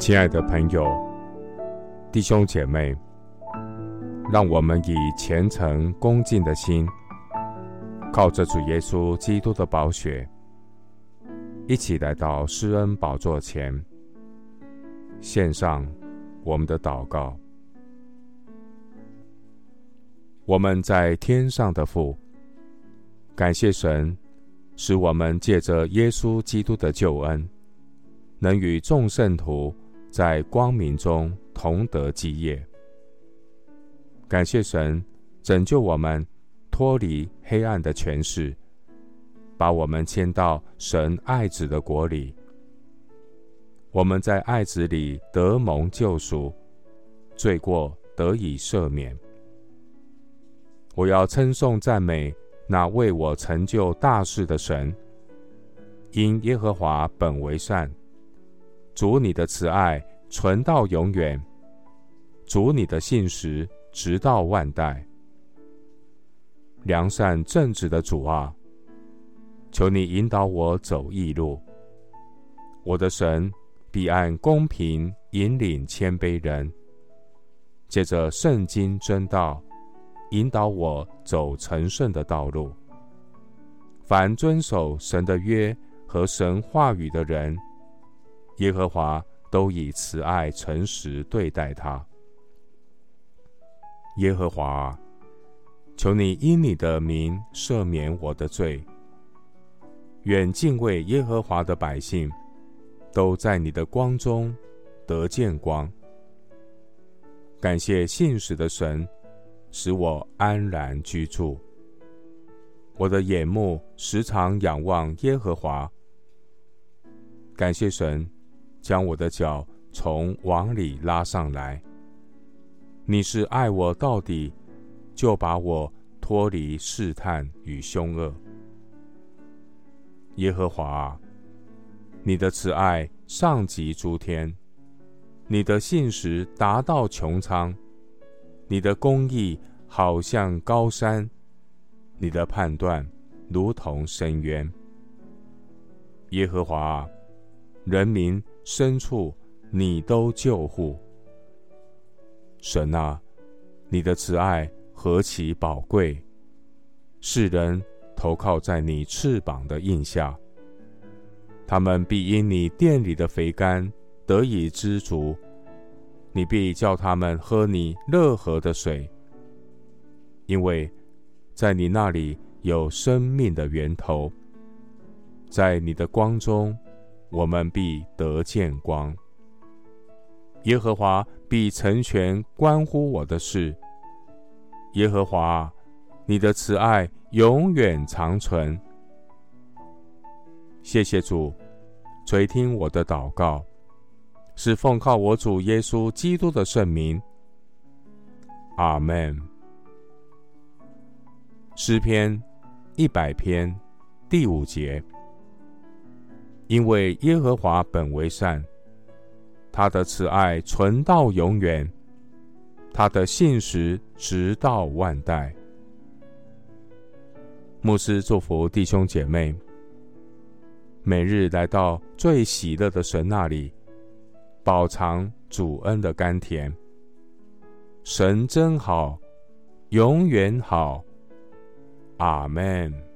亲爱的朋友、弟兄姐妹，让我们以虔诚恭敬的心，靠着主耶稣基督的宝血，一起来到施恩宝座前，献上我们的祷告。我们在天上的父，感谢神，使我们借着耶稣基督的救恩，能与众圣徒。在光明中同得基业。感谢神拯救我们脱离黑暗的权势，把我们迁到神爱子的国里。我们在爱子里得蒙救赎，罪过得以赦免。我要称颂赞美那为我成就大事的神，因耶和华本为善。主你的慈爱存到永远，主你的信实直到万代。良善正直的主啊，求你引导我走义路。我的神必按公平引领谦卑人，借着圣经真道引导我走成圣的道路。凡遵守神的约和神话语的人。耶和华都以慈爱诚实对待他。耶和华，求你因你的名赦免我的罪。愿敬畏耶和华的百姓都在你的光中得见光。感谢信实的神，使我安然居住。我的眼目时常仰望耶和华。感谢神。将我的脚从网里拉上来。你是爱我到底，就把我脱离试探与凶恶。耶和华，你的慈爱上及诸天，你的信实达到穹苍，你的公义好像高山，你的判断如同深渊。耶和华，人民。深处，你都救护。神啊，你的慈爱何其宝贵！世人投靠在你翅膀的印下，他们必因你殿里的肥甘得以知足。你必叫他们喝你乐河的水，因为在你那里有生命的源头，在你的光中。我们必得见光。耶和华必成全关乎我的事。耶和华，你的慈爱永远长存。谢谢主，垂听我的祷告，是奉靠我主耶稣基督的圣名。阿门。诗篇一百篇第五节。因为耶和华本为善，他的慈爱存到永远，他的信实直到万代。牧师祝福弟兄姐妹，每日来到最喜乐的神那里，饱尝主恩的甘甜。神真好，永远好。阿门。